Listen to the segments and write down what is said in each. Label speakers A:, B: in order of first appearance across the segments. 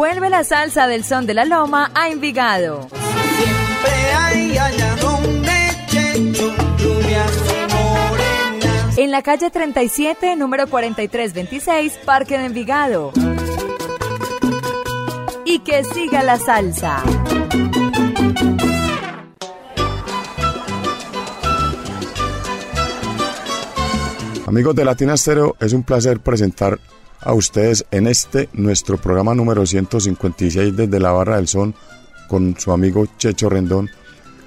A: Vuelve la salsa del son de la loma a Envigado.
B: Siempre hay allá donde Checho, rubias y morenas.
A: En la calle 37, número 4326, Parque de Envigado. Y que siga la salsa.
C: Amigos de Latina Stereo, es un placer presentar a ustedes en este nuestro programa número 156 desde la Barra del Son con su amigo Checho Rendón,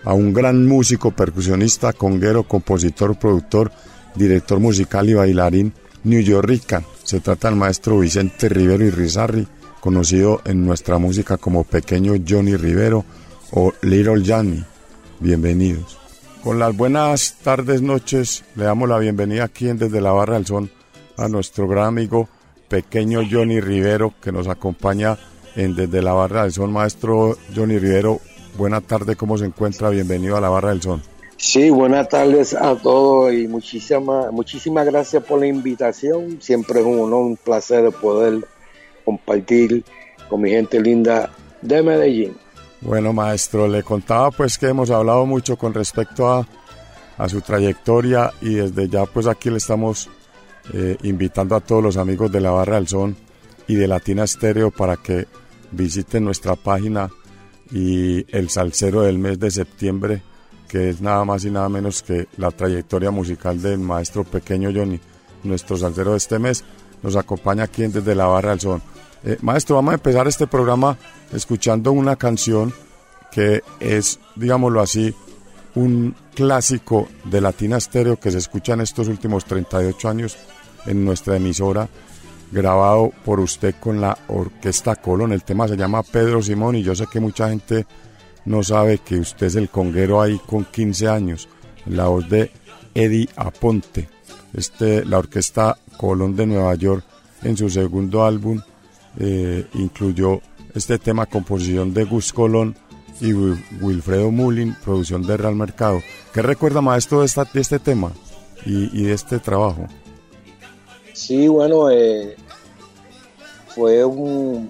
C: a un gran músico, percusionista, conguero, compositor, productor, director musical y bailarín New Yorkican. Se trata del maestro Vicente Rivero y Rizarri, conocido en nuestra música como Pequeño Johnny Rivero o Little Johnny. Bienvenidos. Con las buenas tardes, noches, le damos la bienvenida aquí en Desde la Barra del Son a nuestro gran amigo pequeño Johnny Rivero que nos acompaña en Desde la Barra del Son. Maestro Johnny Rivero, buena tarde, ¿cómo se encuentra? Bienvenido a la Barra del Son.
D: Sí, buenas tardes a todos y muchísimas muchísimas gracias por la invitación. Siempre es un honor, un placer poder compartir con mi gente linda de Medellín.
C: Bueno, maestro, le contaba pues que hemos hablado mucho con respecto a, a su trayectoria y desde ya pues aquí le estamos eh, invitando a todos los amigos de la Barra del Son y de Latina Stereo para que visiten nuestra página y el salsero del mes de septiembre, que es nada más y nada menos que la trayectoria musical del maestro pequeño Johnny, nuestro salsero de este mes, nos acompaña aquí desde la Barra del Son. Eh, maestro, vamos a empezar este programa escuchando una canción que es, digámoslo así, un clásico de Latina Stereo que se escucha en estos últimos 38 años en nuestra emisora, grabado por usted con la Orquesta Colón. El tema se llama Pedro Simón y yo sé que mucha gente no sabe que usted es el conguero ahí con 15 años, la voz de Eddie Aponte. Este, la Orquesta Colón de Nueva York en su segundo álbum eh, incluyó este tema composición de Gus Colón y Wilfredo Mullin, producción de Real Mercado. ¿Qué recuerda, maestro, de, de este tema y, de este trabajo?
D: Sí, bueno, eh, fue,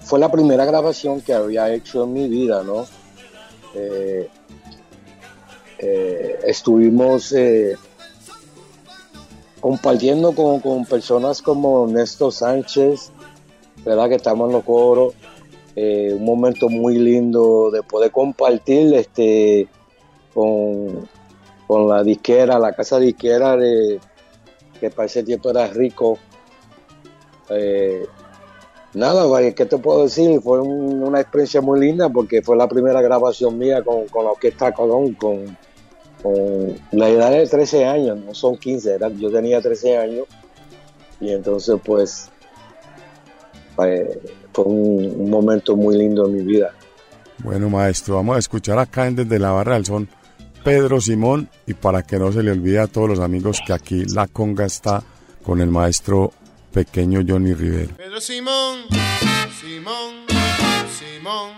D: fue la primera grabación que había hecho en mi vida, ¿no? Eh, eh, estuvimos compartiendo con, con, personas como Néstor Sánchez, ¿verdad? Que estamos en los coros eh, un momento muy lindo de poder compartir este con, con la disquera, la casa disquera de que para ese tiempo era rico. Eh, nada, ¿qué te puedo decir? Fue un, una experiencia muy linda porque fue la primera grabación mía con, con la Orquesta Colón, con, con, la edad de 13 años, no son 15, era, yo tenía 13 años y entonces pues eh, fue un, un, momento muy lindo en mi vida.
C: Bueno, maestro, vamos a escuchar acá en Desde la Barra del Son Pedro Simón y para que no se le olvide a todos los amigos que aquí la conga está con el maestro pequeño Johnny Rivero.
E: Pedro Simón, Simón, Simón.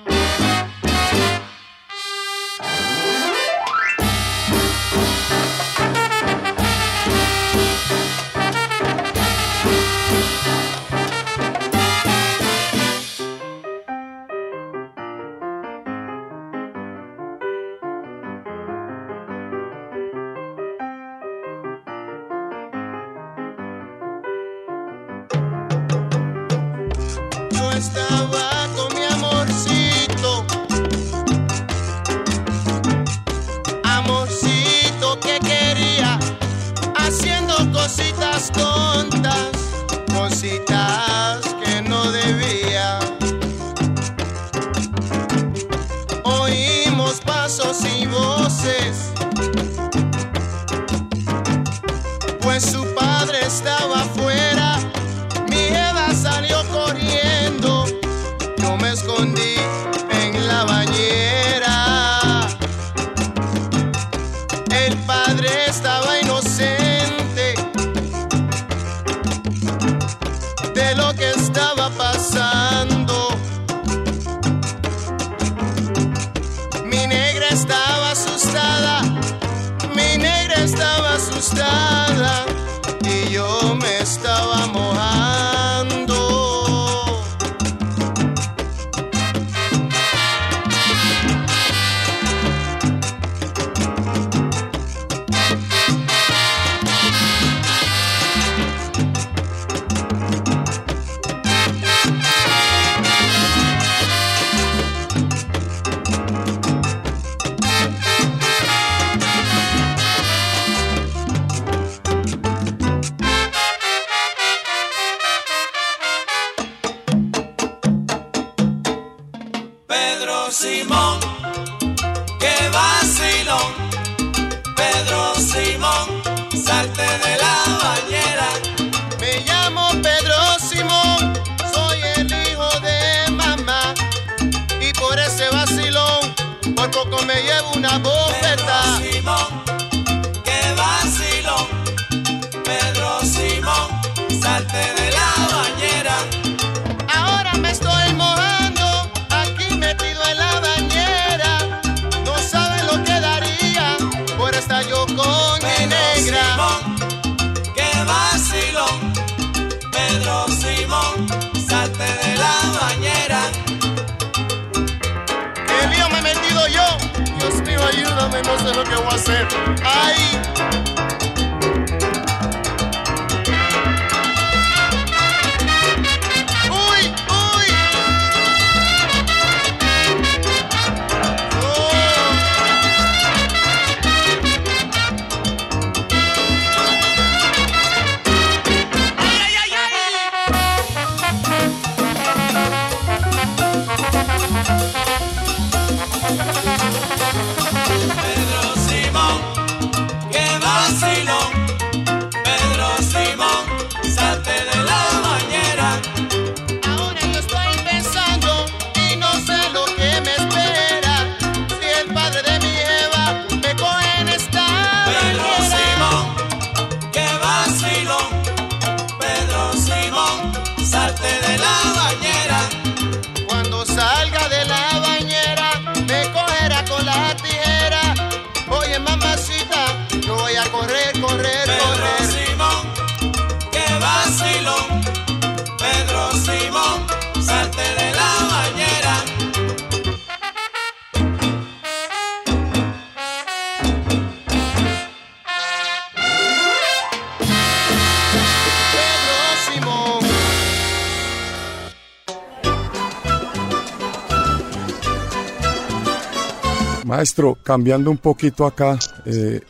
C: Maestro, cambiando un poquito acá, eh,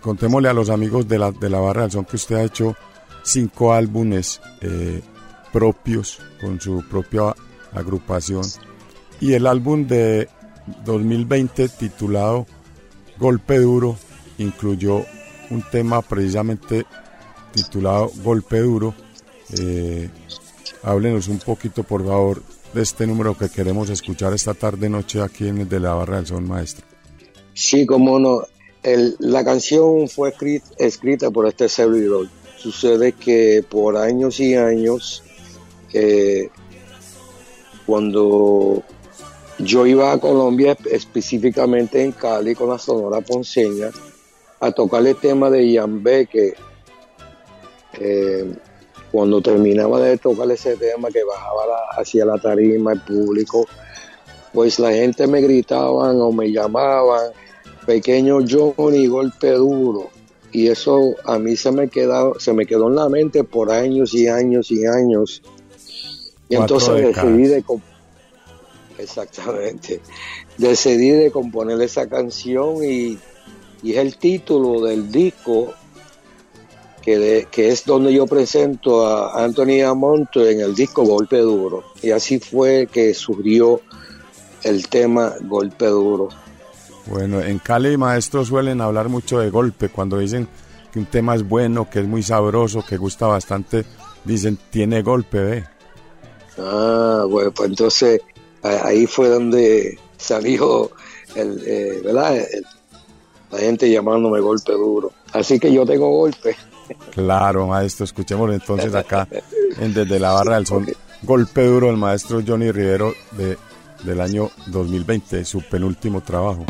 C: contémosle a los amigos de la, de la Barra del Son que usted ha hecho cinco álbumes eh, propios con su propia agrupación y el álbum de 2020 titulado Golpe Duro incluyó un tema precisamente titulado Golpe Duro. Eh, háblenos un poquito, por favor, de este número que queremos escuchar esta tarde noche aquí en el de la Barra del Son, maestro.
D: Sí, como no. La canción fue escrita, por este servidor. Sucede que por años y años, eh, cuando yo iba a Colombia, específicamente en Cali, con la Sonora Ponceña, a tocar el tema de Yambé, que eh, cuando terminaba de tocar ese tema, que bajaba la- hacia la tarima, el público, pues la gente me gritaban o me llamaban pequeño Johnny golpe duro y eso a mí se me quedó se me quedó en la mente por años y años y años. Y entonces decidí de exactamente decidí de componer esa canción y, y es el título del disco que, de- que es donde yo presento a Anthony Amonto en el disco Golpe Duro y así fue que surgió el tema Golpe Duro
C: Bueno, en Cali, maestros suelen hablar mucho de golpe. Cuando dicen que un tema es bueno, que es muy sabroso, que gusta bastante, dicen tiene golpe.
D: Ah, bueno, pues entonces ahí fue donde salió el, eh, ¿verdad? El- la gente llamándome golpe duro. Así que yo tengo golpe.
C: Claro, maestro, escuchemos entonces acá en Desde la Barra del Sol. Golpe duro del maestro Johnny Rivero de, del año 2020, su penúltimo trabajo.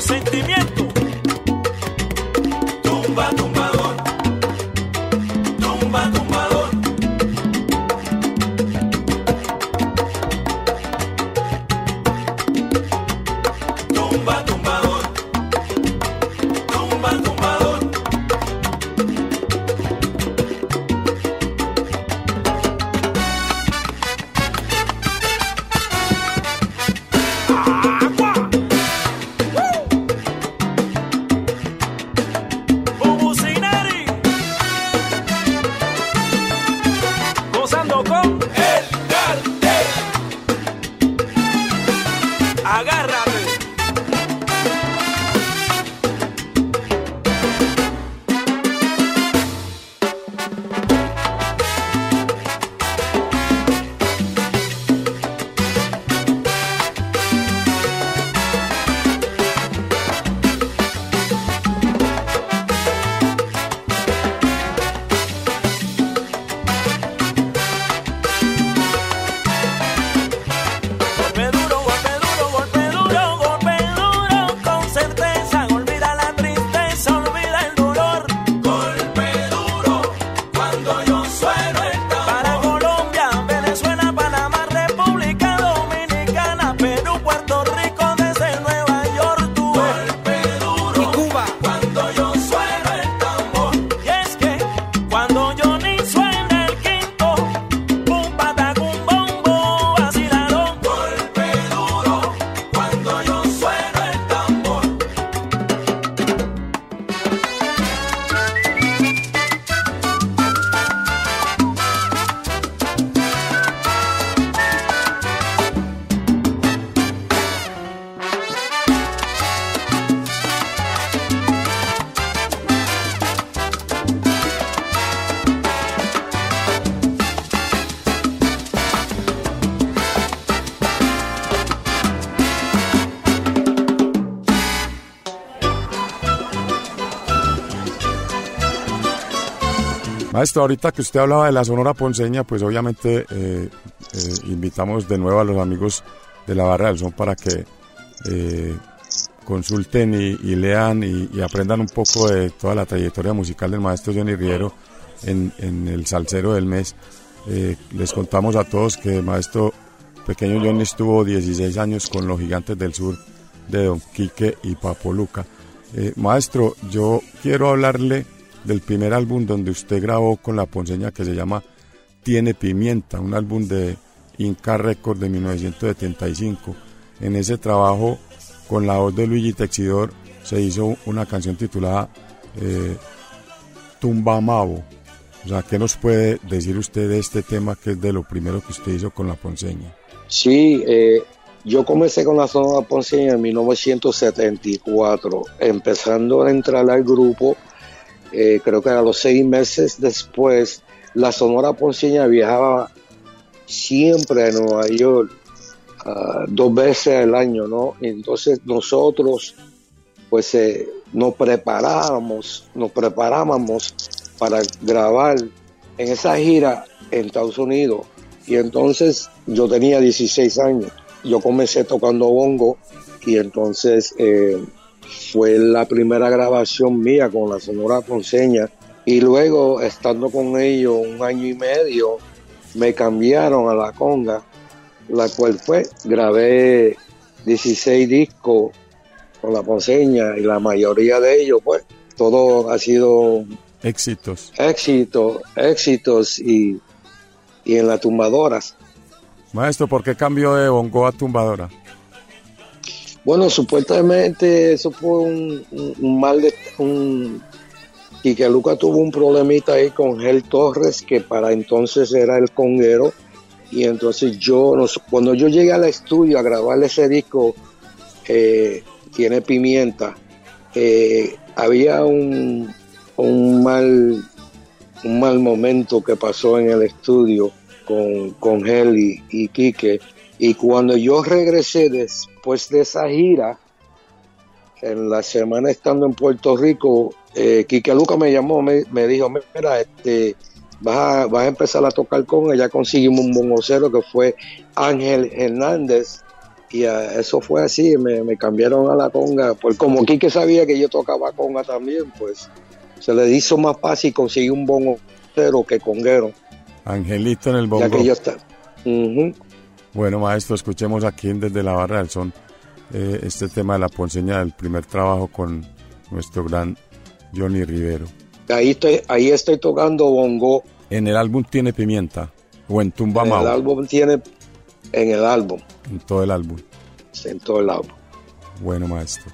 F: ausente
C: Maestro, ahorita que usted hablaba de la Sonora Ponceña, pues obviamente eh, eh, invitamos de nuevo a los amigos de la Barra del Son para que eh, consulten y, lean y, aprendan un poco de toda la trayectoria musical del maestro Johnny Riero en, el Salcero del Mes. Les contamos a todos que el maestro pequeño Johnny estuvo 16 años con los gigantes del sur de Don Quique y Papoluca. Eh, maestro, yo quiero hablarle del primer álbum donde usted grabó con la ponceña que se llama Tiene Pimienta, un álbum de Inca Record de 1975. En ese trabajo, con la voz de Luigi Texidor, se hizo una canción titulada eh, Tumba Mavo. O sea, ¿qué nos puede decir usted de este tema que es de lo primero que usted hizo con la ponceña?
D: Sí, eh, yo comencé con la Sonora Ponceña en 1974, empezando a entrar al grupo, eh, creo que a los seis meses después, la Sonora Ponceña viajaba siempre a Nueva York, uh, dos veces al año, ¿no? Entonces nosotros, pues, eh, nos preparábamos, nos preparábamos para grabar en esa gira en Estados Unidos. Y entonces yo tenía 16 años. Yo comencé tocando bongo y entonces eh, fue la primera grabación mía con la Sonora Ponceña. Y luego, estando con ellos un año y medio, me cambiaron a la conga, la cual fue, grabé 16 discos con la Ponceña y la mayoría de ellos, pues, todo ha sido
C: Éxitos.
D: éxitos, éxitos y, y en las tumbadoras.
C: Maestro, ¿por qué cambió de bongo a tumbadora?
D: Bueno, supuestamente eso fue un, mal de un Quique Luca tuvo un problemita ahí con Gel Torres, que para entonces era el conguero, y entonces yo, cuando yo llegué al estudio a grabar ese disco, eh, tiene pimienta, eh, había un, un mal un mal momento que pasó en el estudio con, con Gel y, y Quique. Y cuando yo regresé después de esa gira, en la semana estando en Puerto Rico, eh, Quique Luca me llamó, me, me dijo, mira, este, vas a, vas a empezar a tocar con ella, conseguimos un bongocero que fue Ángel Hernández, y ah, eso fue así, me, me cambiaron a la conga, pues como Quique sabía que yo tocaba conga también, pues se le hizo más fácil conseguir un bongocero que conguero,
C: Angelito en el bongo.
D: ya que yo está. Ujú.
C: Bueno, maestro, escuchemos aquí desde la Barra del Son eh, este tema de la ponceña del primer trabajo con nuestro gran Johnny Rivero.
D: Ahí estoy, ahí estoy tocando bongo.
C: En el álbum tiene pimienta o en Tumba
D: En el álbum tiene, en el álbum,
C: en todo el álbum.
D: en todo el álbum.
C: Bueno, maestro.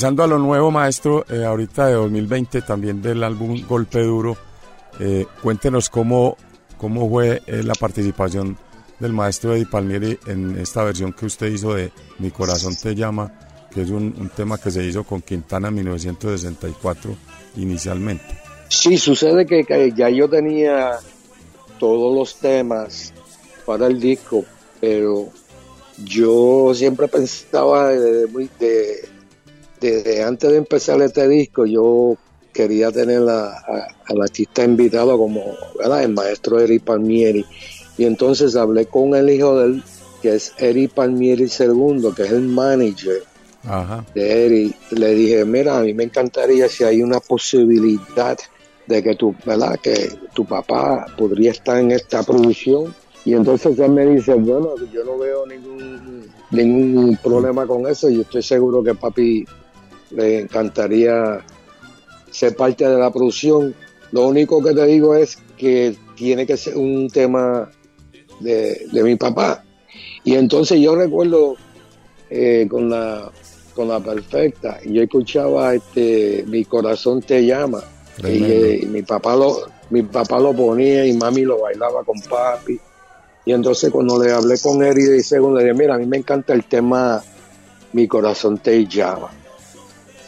C: Regresando a lo nuevo, maestro, eh, ahorita de 2020, también del álbum Golpe Duro, eh, cuéntenos cómo, cómo fue eh, la participación del maestro Eddie Palmieri en esta versión que usted hizo de Mi Corazón Te Llama, que es un, tema que se hizo con Quintana en 1964 inicialmente.
D: Sí, sucede que, ya yo tenía todos los temas para el disco, pero yo siempre pensaba de- desde antes de empezar este disco, yo quería tener a- a- al artista invitado como ¿verdad? el maestro Eri Palmieri. Y entonces hablé con el hijo de él, que es Eri Palmieri II, que es el manager
C: Ajá.
D: de Eri. Le dije, mira, a mí me encantaría si hay una posibilidad de que tu, ¿verdad? Que tu papá podría estar en esta producción. Y entonces él me dice, bueno, yo no veo ningún, ningún problema con eso. Yo estoy seguro que papi le encantaría ser parte de la producción. Lo único que te digo es que tiene que ser un tema de, de mi papá. Y entonces yo recuerdo eh, con la con la perfecta, y yo escuchaba este Mi corazón te llama. Y, eh, mi papá lo mi papá lo ponía y mami lo bailaba con papi. Y entonces cuando le hablé con él y segundo le dije, mira, a mí me encanta el tema Mi corazón te llama.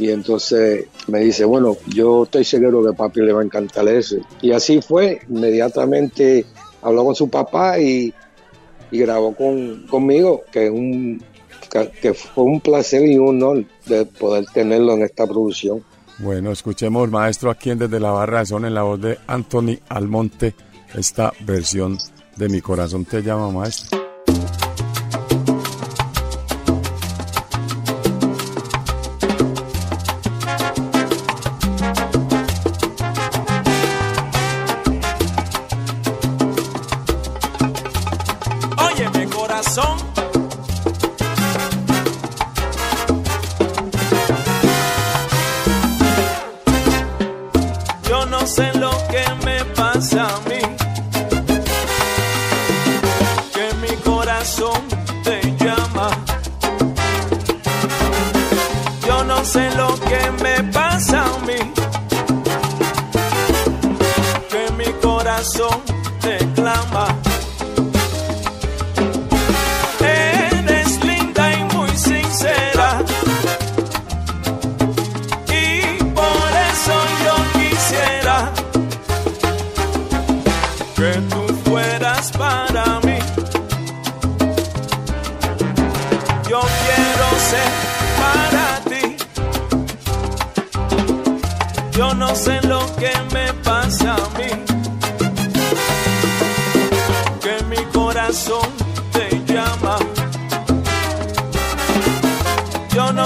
D: Y entonces me dice, bueno, yo estoy seguro que papi le va a encantar eso. Y así fue, inmediatamente habló con su papá y, grabó con, conmigo, que, un, que fue un placer y un honor de poder tenerlo en esta producción.
C: Bueno, escuchemos, maestro, aquí en Desde la Barra de Son, en la voz de Anthony Almonte, esta versión de Mi Corazón Te Llama, maestro.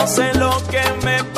G: Sé lo que me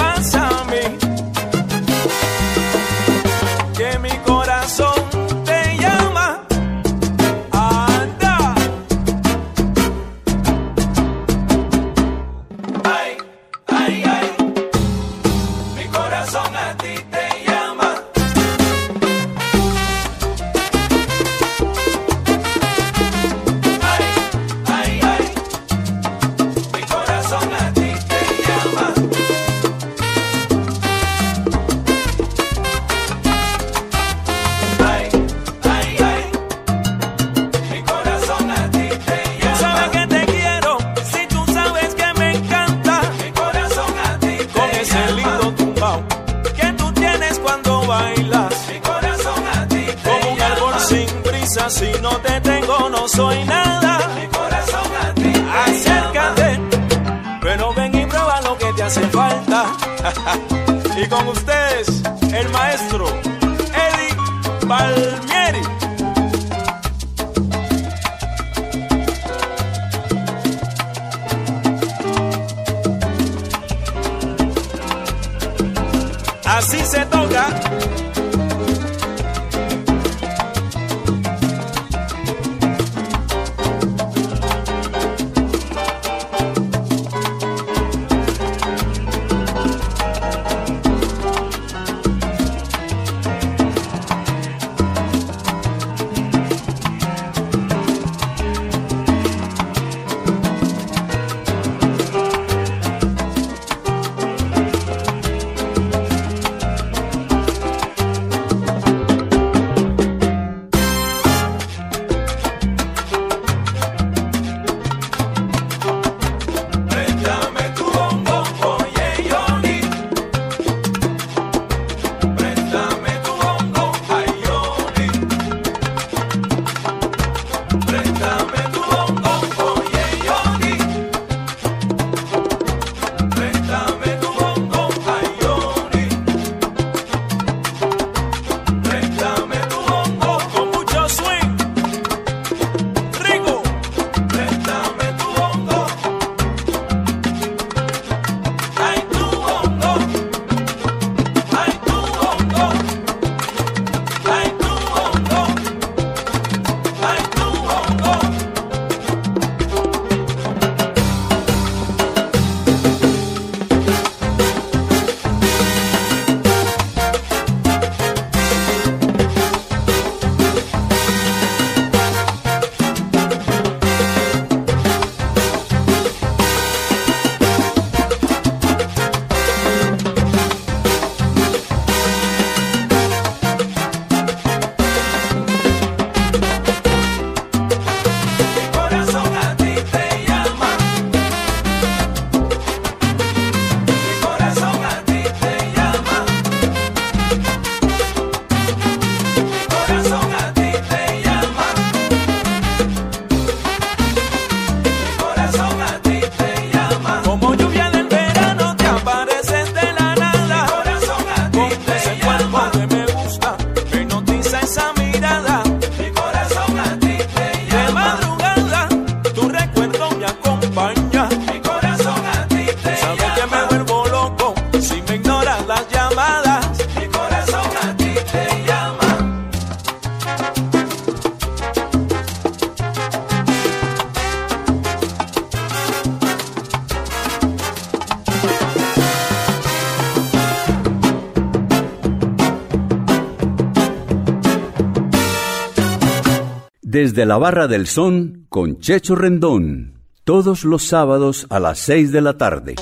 H: Desde la Barra del Son con Checho Rendón, todos los sábados a las 6 de la tarde.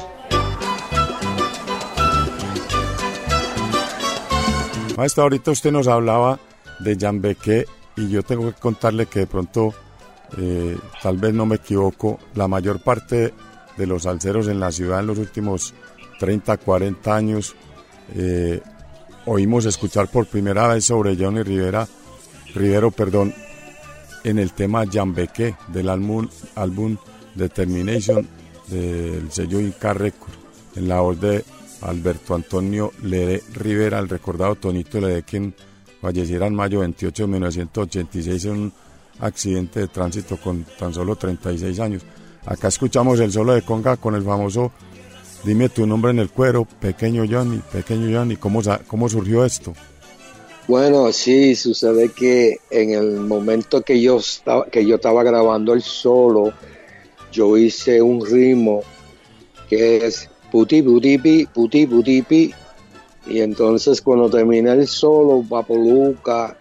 C: Maestra, ahorita usted nos hablaba de Jambeque y yo tengo que contarle que de pronto, eh, tal vez no me equivoco, la mayor parte de los alceros en la ciudad en los últimos 30, 40 años eh, oímos escuchar por primera vez sobre Johnny Rivera, Rivero, perdón, en el tema Yambeque del álbum, álbum Determination del sello Inca Record, en la voz de Alberto Antonio Lede Rivera, el recordado Tonito Lede, quien falleciera en mayo 28 de 1986 en un accidente de tránsito con tan solo 36 años. Acá escuchamos el solo de conga con el famoso Dime tu nombre en el cuero, pequeño Johnny, pequeño Johnny, ¿cómo, cómo surgió esto?
D: Bueno, sí, sucede que en el momento que yo estaba, que yo estaba grabando el solo, yo hice un ritmo que es puti puti pi, puti puti pi. Y entonces cuando terminé el solo, Papo Luca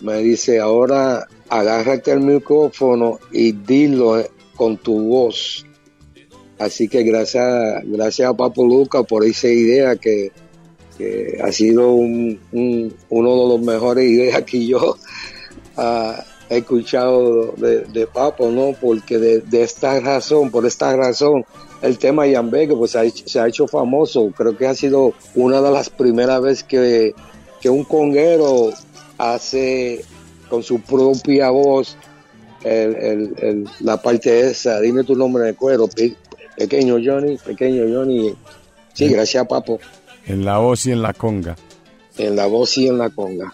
D: me dice, ahora agárrate el micrófono y dilo con tu voz. Así que gracias, gracias a Papo Luca por esa idea que, ha sido un- los mejores ideas que yo ah, he escuchado de, de Papo, ¿no? Porque de, de esta razón, por esta razón, el tema Yambeque pues se ha, hecho, se ha hecho famoso. Creo que ha sido una de las primeras veces que, que un conguero hace con su propia voz el- el- el- la parte esa, dime tu nombre de cuero, pe- pequeño Johnny, pequeño Johnny. Sí, gracias Papo,
C: En la voz y en la conga.
D: En la voz y en la conga.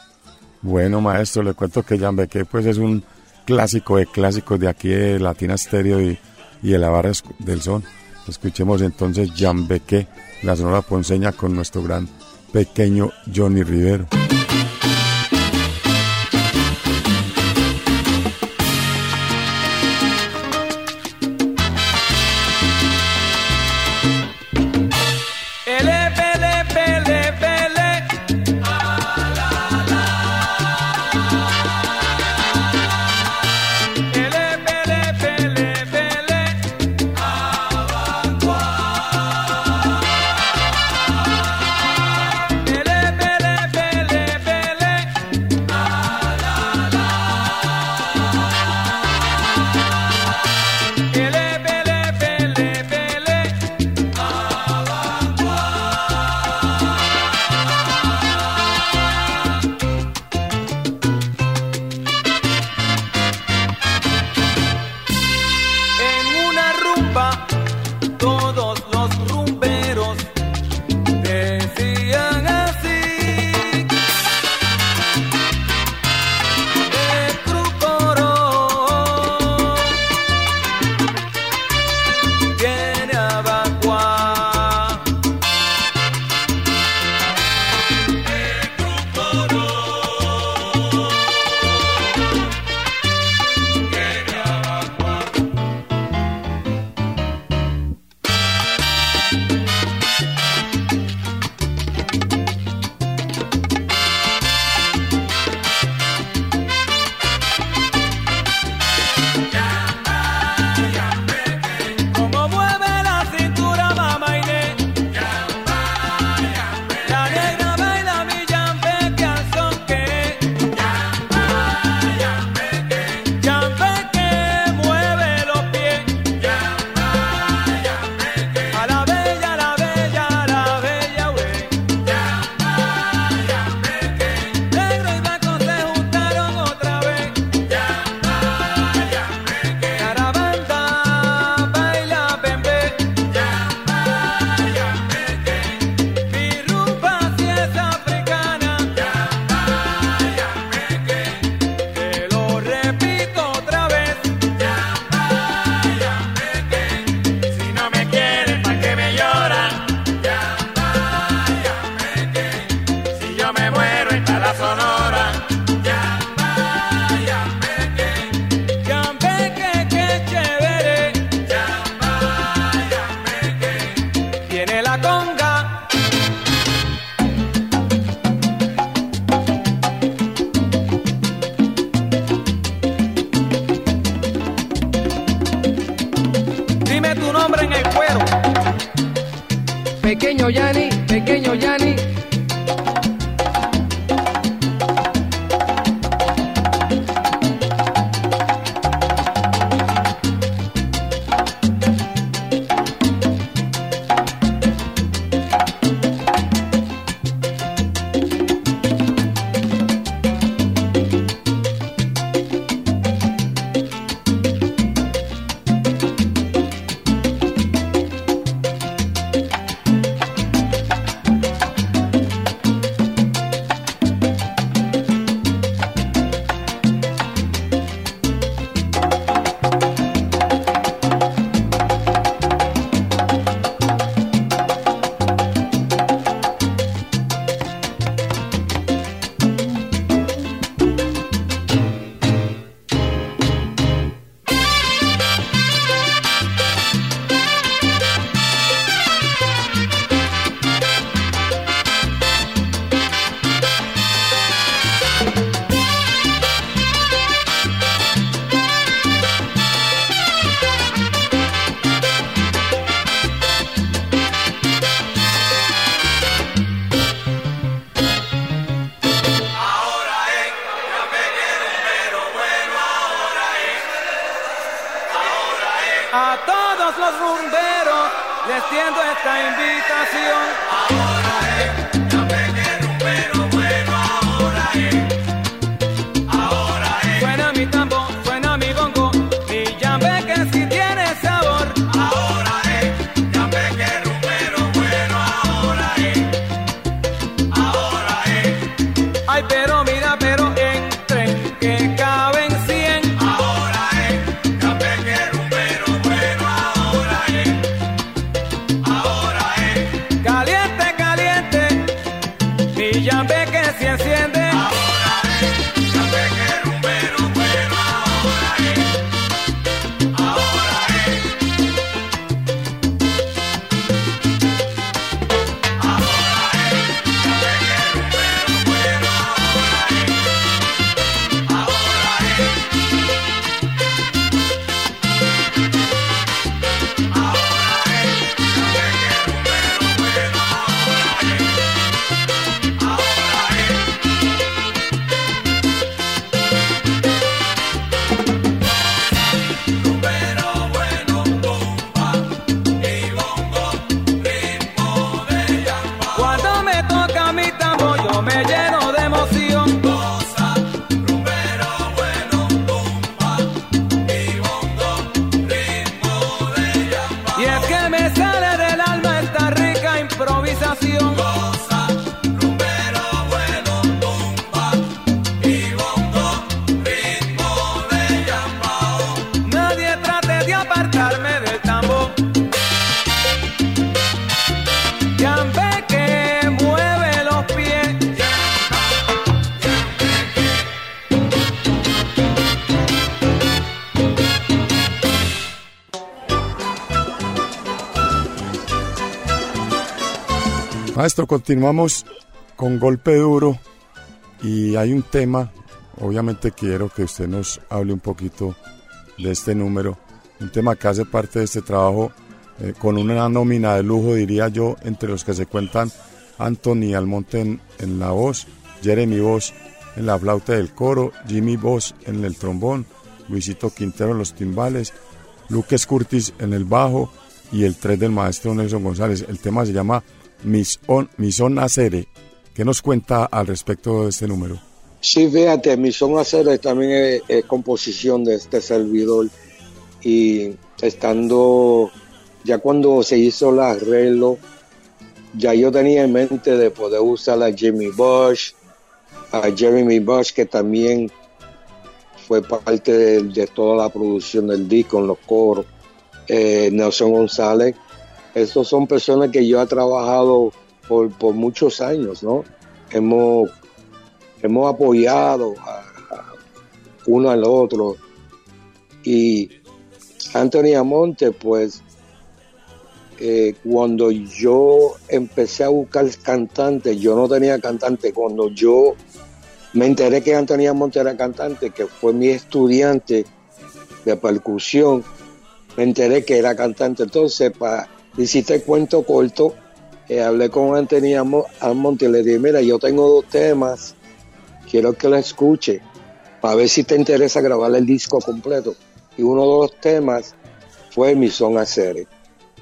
C: Bueno, maestro, le cuento que Yambeque pues es un clásico de clásicos de aquí de Latina Stereo y, y de la barra del son. Escuchemos entonces Yambeque, la sonora ponceña con nuestro gran pequeño Johnny Rivero. Continuamos con golpe duro y hay un tema, obviamente quiero que usted nos hable un poquito de este número, un tema que hace parte de este trabajo eh, con una nómina de lujo, diría yo, entre los que se cuentan Anthony Almonte en, la voz, Jeremy Voz en la flauta del coro, Jimmy Voz en el trombón, Luisito Quintero en los timbales, Lucas Curtis en el bajo y el 3 del maestro Nelson González. El tema se llama Mison, Mison Acere. ¿Qué nos cuenta al respecto de este número?
D: Sí, fíjate, mi son hacer también es, composición de este servidor y estando, ya cuando se hizo el arreglo, ya yo tenía en mente de poder usar a Jimmy Bush, a Jeremy Bush, que también fue parte de, de toda la producción del disco, en los coros, eh, Nelson González. Estos son personas que yo he trabajado por, por muchos años, ¿no? Hemos hemos apoyado uno al otro. Y Anthony Amonte, pues, eh, cuando yo empecé a buscar cantantes, yo no tenía cantante. Cuando yo me enteré que Anthony Amonte era cantante, que fue mi estudiante de percusión, me enteré que era cantante. Entonces, para el cuento corto, eh, hablé con Anthony Almonte y le dije, mira, yo tengo dos temas, quiero que lo escuche, para ver si te interesa grabar el disco completo. Y uno de los temas fue Mi Son Acere.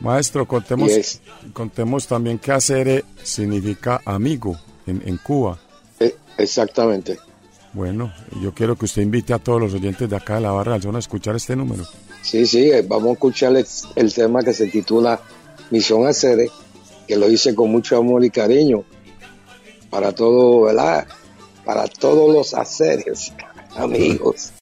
C: Maestro, contemos,
D: es-
C: contemos también que acere significa amigo en, en Cuba.
D: Eh, exactamente.
C: Bueno, yo quiero que usted invite a todos los oyentes de acá de la barra del Zona a escuchar este número.
D: Sí, sí, eh, vamos a escuchar el, el tema que se titula Misión Acere, que lo hice con mucho amor y cariño para todo, ¿verdad? Para todos los aceres, amigos.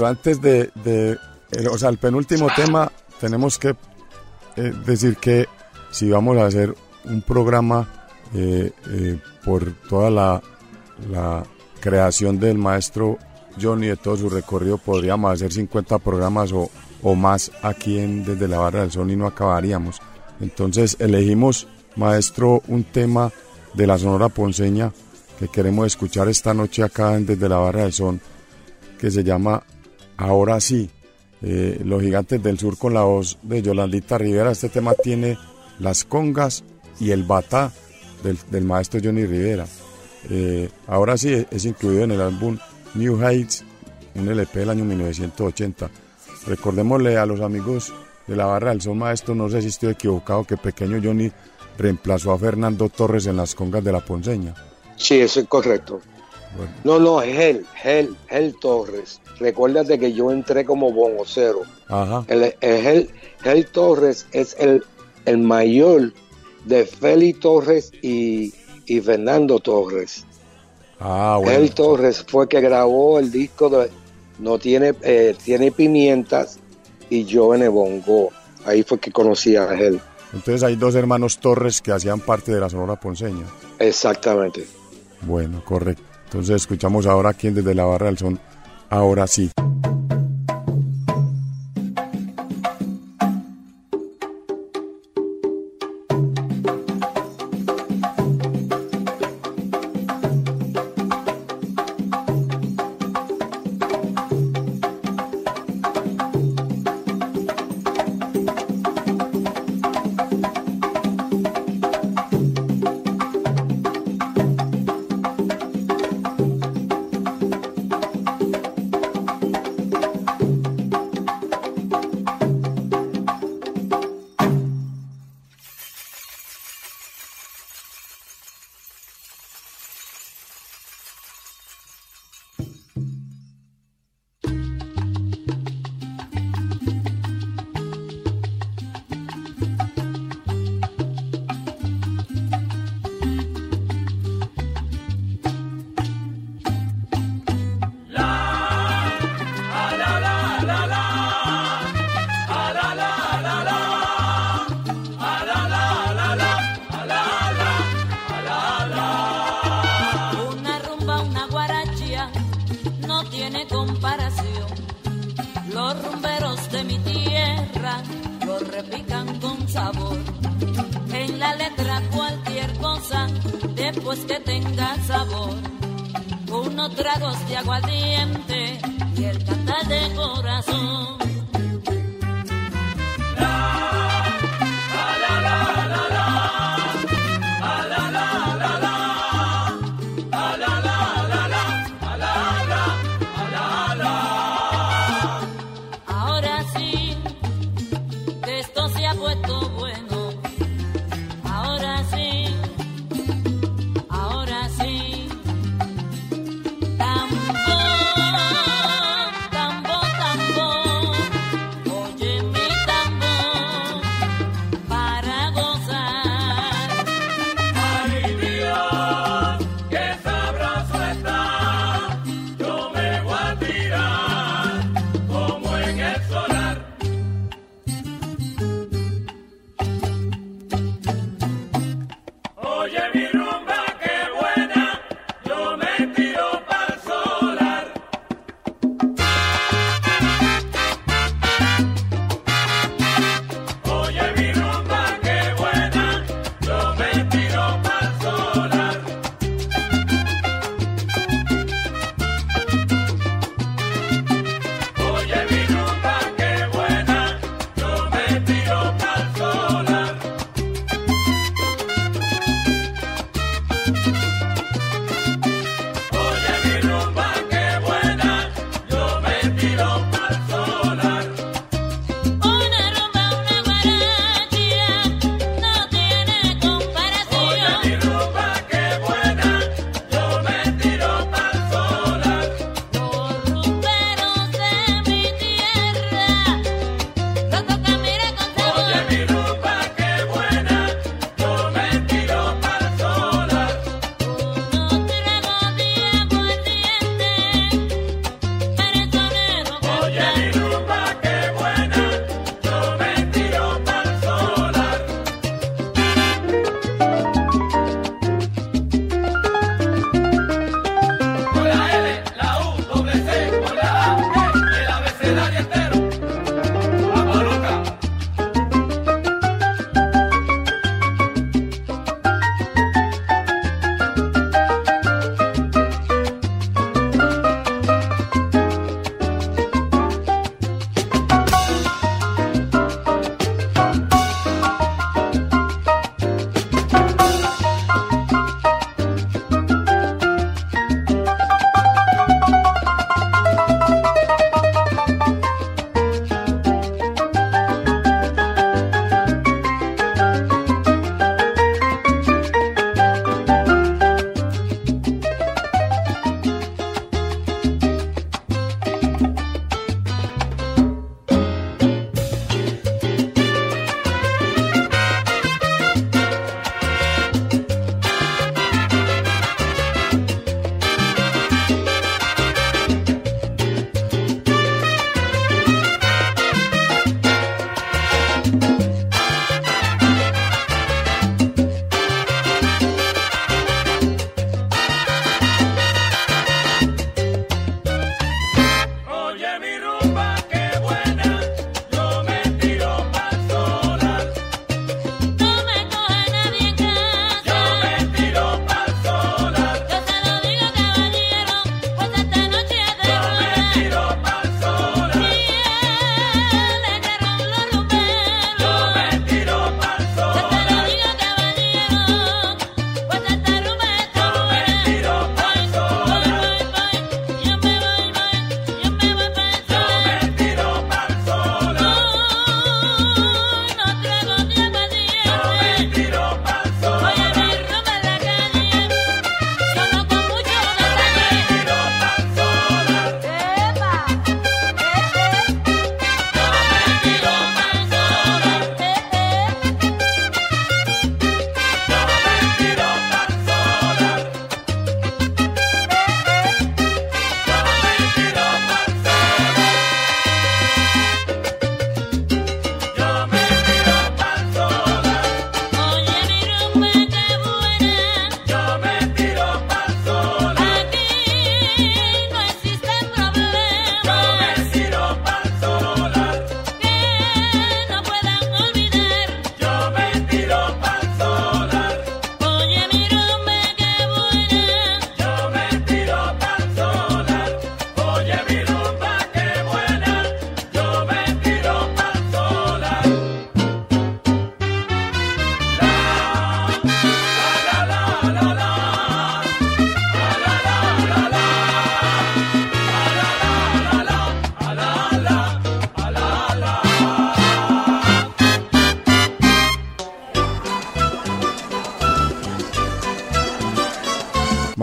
C: Maestro, antes de, el- o sea, el penúltimo tema, tenemos que eh, decir que si vamos a hacer un programa eh, eh, por toda la, la creación del maestro Johnny de todo su recorrido, podríamos hacer 50 programas o, o más aquí en Desde la Barra del Sol y no acabaríamos. Entonces elegimos, maestro, un tema de la Sonora Ponceña que queremos escuchar esta noche acá en Desde la Barra del Sol, que se llama Ahora sí. Eh, los gigantes del sur con la voz de Yolandita Rivera. Este tema tiene las congas y el batá del, del maestro Johnny Rivera. Eh, ahora sí es incluido en el álbum New Heights, un LP del año 1980. Recordémosle a los amigos de la barra del Sol Maestro, no sé si estoy equivocado, que pequeño Johnny reemplazó a Fernando Torres en las congas de la Ponceña.
D: Sí, eso es correcto.
C: Bueno,
D: No, no, es él, él, él Torres. Recuérdate que yo entré como bonocero.
C: ajá.
D: El, el, él Torres es el, el mayor de Feli Torres y, y Fernando Torres.
C: Ah, bueno.
D: Él Torres fue que grabó el disco de No tiene, eh, tiene pimientas y yo en el bongo. Ahí fue que conocí a él.
C: Entonces hay dos hermanos Torres que hacían parte de la Sonora Ponceña.
D: Exactamente.
C: Bueno, correcto. Entonces escuchamos ahora aquí en desde la barra del son. Ahora sí.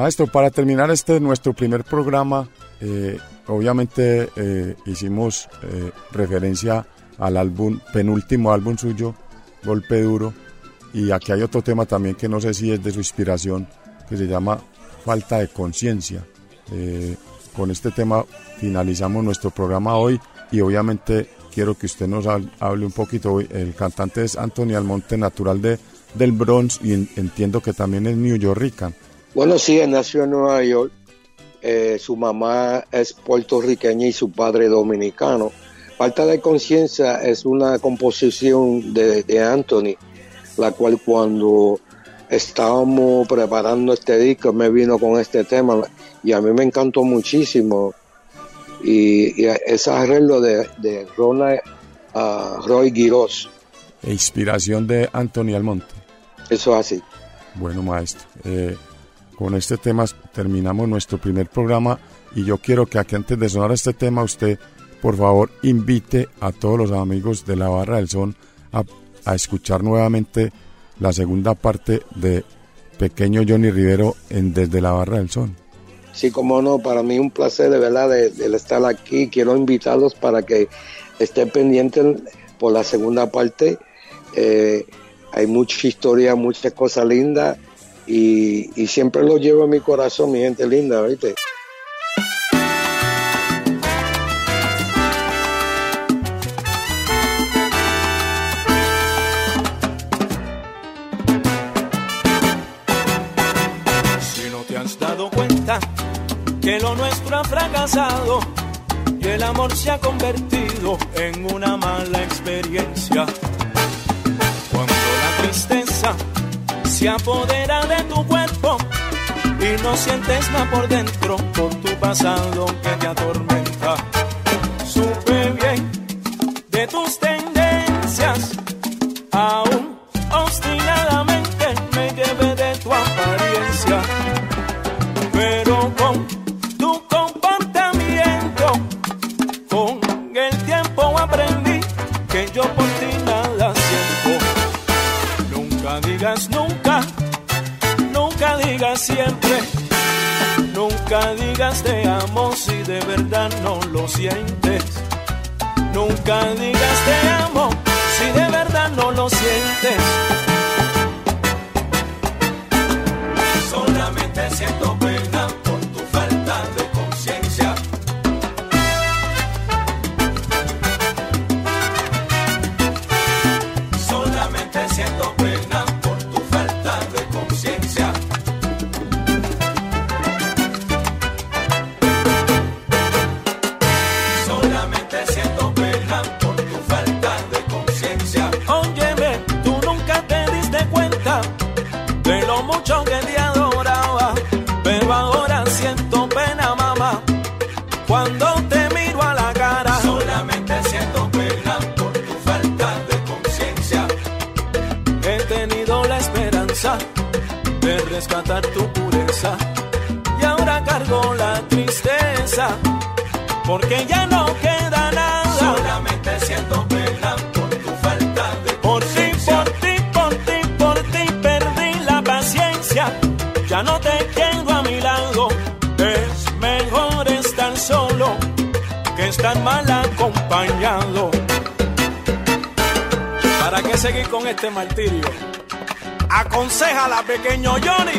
C: Maestro, para terminar este nuestro primer programa, eh, obviamente eh, hicimos eh, referencia al álbum, penúltimo álbum suyo, Golpe Duro, y aquí hay otro tema también que no sé si es de su inspiración, que se llama Falta de Conciencia. Con este tema finalizamos nuestro programa hoy y obviamente quiero que usted nos hab- hable un poquito. El cantante es Anthony Almonte, natural de, del Bronx y en- entiendo que también es New Yorkican.
D: Bueno, sí, él nació en Nueva York. Eh, su mamá es puertorriqueña y su padre dominicano. Falta de conciencia es una composición de, de Anthony, la cual cuando estábamos preparando este disco me vino con este tema y a mí me encantó muchísimo. Y, y ese arreglo de, de Ronald ah, Roy Giros,
C: E inspiración de Anthony Almonte.
D: eso es así.
C: Bueno, maestro, eh, con este tema terminamos nuestro primer programa y yo quiero que aquí antes de sonar este tema usted, por favor, invite a todos los amigos de la Barra del Son a, escuchar nuevamente la segunda parte de Pequeño Johnny Rivero en Desde la Barra del Son.
D: Sí, como no, para mí un placer de verdad de estar aquí. Quiero invitarlos para que estén pendientes por la segunda parte. Eh, hay mucha historia, muchas cosas lindas y, y siempre lo llevo en mi corazón, mi gente linda, ¿viste?
G: Si no te has dado cuenta que lo nuestro ha fracasado y el amor se ha convertido en una mala experiencia. Cuando la tristeza se apodera de tu cuerpo y no sientes nada por dentro por tu pasado que te atormenta. Supe bien de tus tendencias, aún obstinadamente me llevé de tu apariencia, pero con tu comportamiento, con el tiempo aprendí que yo por ti nada siento. Nunca digas nunca, siempre. Nunca digas te amo si de verdad no lo sientes. Nunca digas te amo si de verdad no lo sientes. Este martirio? Aconsejala, pequeño Johnny.